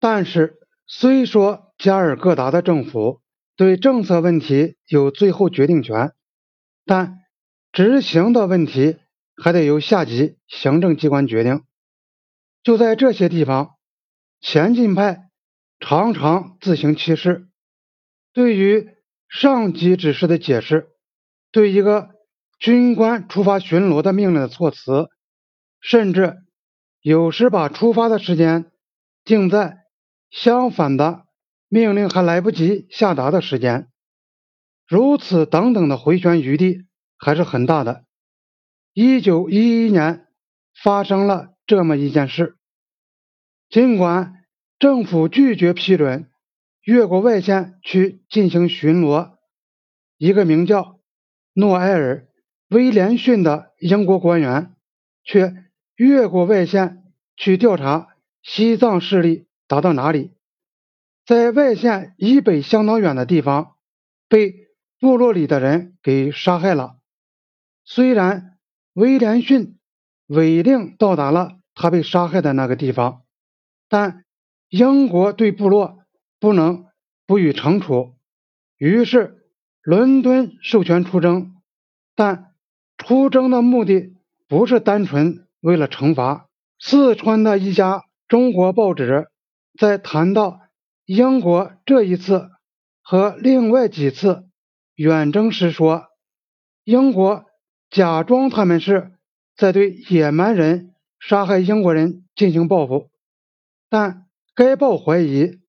但是，虽说加尔各答的政府对政策问题有最后决定权，但执行的问题还得由下级行政机关决定。就在这些地方，前进派常常自行其事，对于上级指示的解释，对一个军官出发巡逻的命令的措辞，甚至有时把出发的时间定在。相反的命令还来不及下达的时间，如此等等的回旋余地还是很大的。一九一一年发生了这么一件事，尽管政府拒绝批准越过外线去进行巡逻，一个名叫诺埃尔·威廉逊的英国官员却越过外线去调查西藏势力。达到哪里？在外线以北相当远的地方，被部落里的人给杀害了。虽然威廉逊违令到达了他被杀害的那个地方，但英国对部落不能不予惩处。于是伦敦授权出征，但出征的目的不是单纯为了惩罚。四川的一家中国报纸。在谈到英国这一次和另外几次远征时，说英国假装他们是在对野蛮人杀害英国人进行报复，但该报怀疑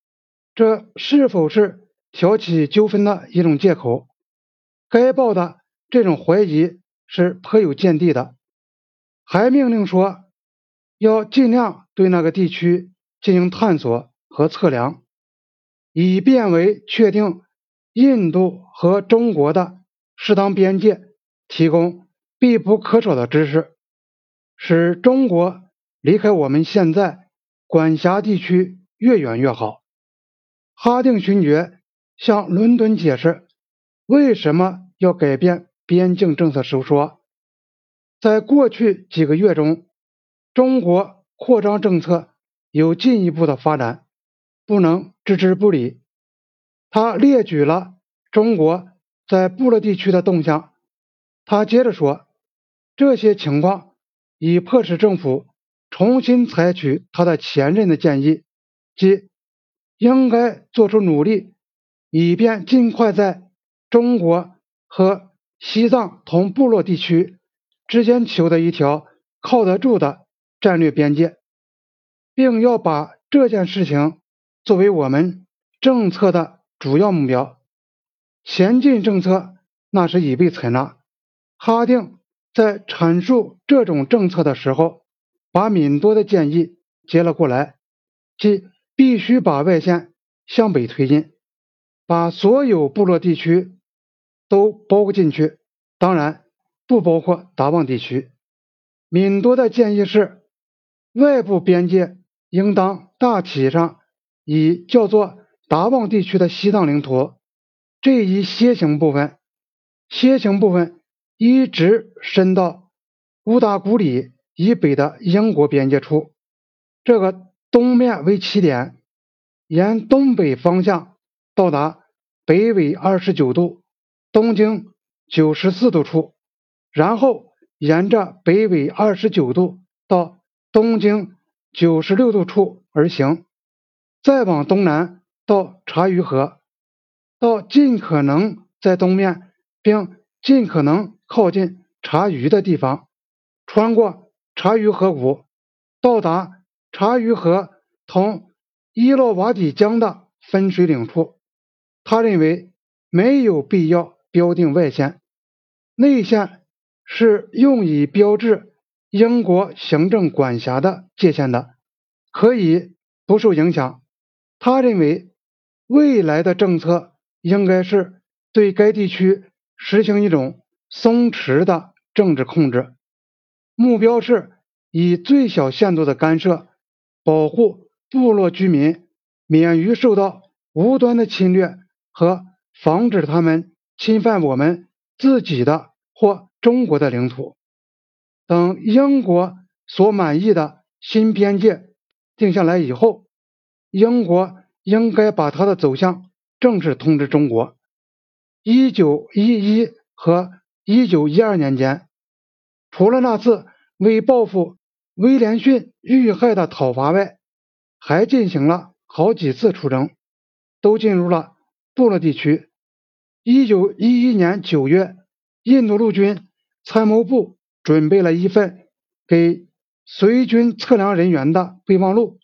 这是否是挑起纠纷的一种借口。该报的这种怀疑是颇有见地的，还命令说要尽量对那个地区。进行探索和测量，以便为确定印度和中国的适当边界提供必不可少的知识，使中国离开我们现在管辖地区越远越好。哈定勋爵向伦敦解释为什么要改变边境政策时说，在过去几个月中，中国扩张政策。有进一步的发展，不能置之不理。他列举了中国在部落地区的动向。他接着说，这些情况已迫使政府重新采取他的前任的建议，即应该做出努力，以便尽快在中国和西藏同部落地区之间求得一条靠得住的战略边界。并要把这件事情作为我们政策的主要目标。前进政策那时已被采纳。哈定在阐述这种政策的时候，把敏多的建议接了过来，即必须把外线向北推进，把所有部落地区都包进去，当然不包括达旺地区。敏多的建议是外部边界。应当大体上以叫做达旺地区的西藏领土这一楔形部分，楔形部分一直伸到乌达古里以北的英国边界处，这个东面为起点，沿东北方向到达北纬二十九度、东经九十四度处，然后沿着北纬二十九度到东经。九十六度处而行，再往东南到茶余河，到尽可能在东面，并尽可能靠近茶余的地方，穿过茶余河谷，到达茶余河同伊洛瓦底江的分水岭处。他认为没有必要标定外线，内线是用以标志。英国行政管辖的界限的，可以不受影响。他认为，未来的政策应该是对该地区实行一种松弛的政治控制，目标是以最小限度的干涉，保护部落居民免于受到无端的侵略和防止他们侵犯我们自己的或中国的领土。等英国所满意的新边界定下来以后，英国应该把它的走向正式通知中国。一九一一和一九一二年间，除了那次为报复威廉逊遇害的讨伐外，还进行了好几次出征，都进入了部落地区。一九一一年九月，印度陆军参谋部准备了一份给随军测量人员的备忘录，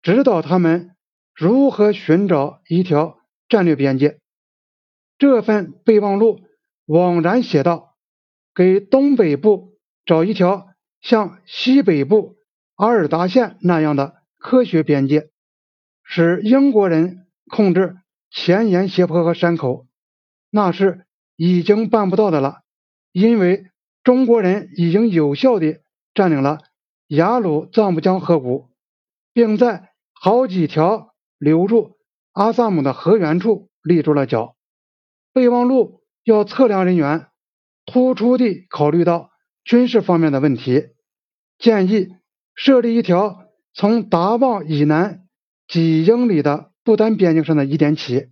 指导他们如何寻找一条战略边界。这份备忘录枉然写道：“给东北部找一条像西北部阿尔达县那样的科学边界，使英国人控制前沿斜坡和山口，那是已经办不到的了，因为中国人已经有效地占领了雅鲁藏布江河谷，并在好几条流入阿萨姆的河源处立住了脚。”备忘录要测量人员，突出地考虑到军事方面的问题，建议设立一条从达旺以南几英里的不丹边境上的一点起，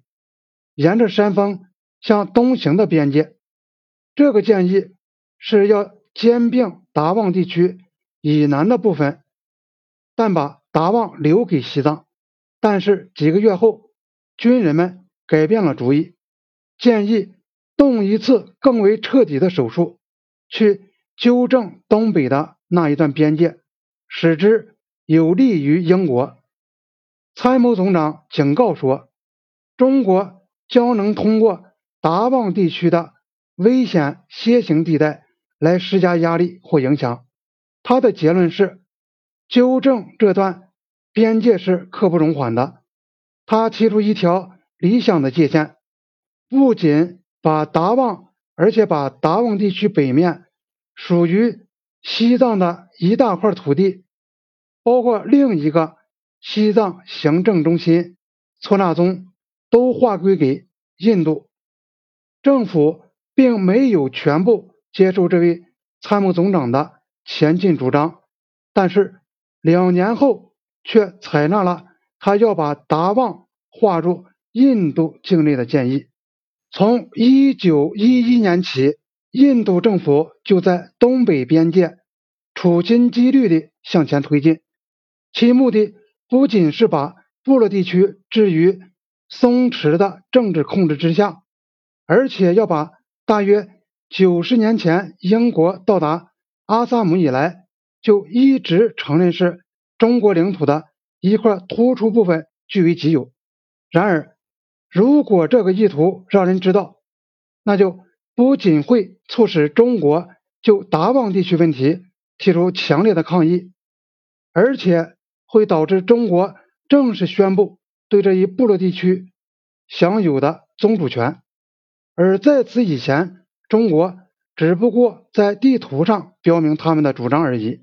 沿着山峰向东行的边界。这个建议是要兼并达旺地区以南的部分，但把达旺留给西藏。但是几个月后，军人们改变了主意。建议动一次更为彻底的手术，去纠正东北的那一段边界，使之有利于英国。参谋总长警告说，中国将能通过达旺地区的危险楔形地带来施加压力或影响。他的结论是，纠正这段边界是刻不容缓的。他提出一条理想的界限。不仅把达旺，而且把达旺地区北面属于西藏的一大块土地，包括另一个西藏行政中心措那宗，都划归给印度政府，并没有全部接受这位参谋总长的前进主张，但是两年后却采纳了他要把达旺划入印度境内的建议。从一九一一年起，印度政府就在东北边界处心积虑地向前推进，其目的不仅是把部落地区置于松弛的政治控制之下，而且要把大约九十年前英国到达阿萨姆以来就一直承认是中国领土的一块突出部分据为己有。然而，如果这个意图让人知道，那就不仅会促使中国就达旺地区问题提出强烈的抗议，而且会导致中国正式宣布对这一部落地区享有的宗主权。而在此以前，中国只不过在地图上标明他们的主张而已，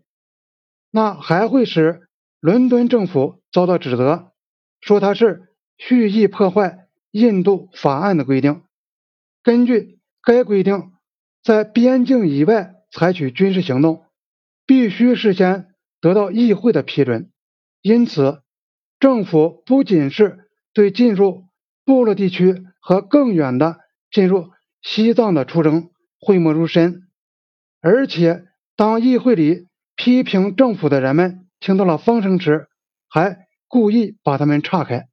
那还会使伦敦政府遭到指责，说他是蓄意破坏。印度法案的规定，根据该规定，在边境以外采取军事行动，必须事先得到议会的批准。因此，政府不仅是对进入部落地区和更远的进入西藏的出征讳莫如深，而且当议会里批评政府的人们听到了风声时，还故意把他们岔开。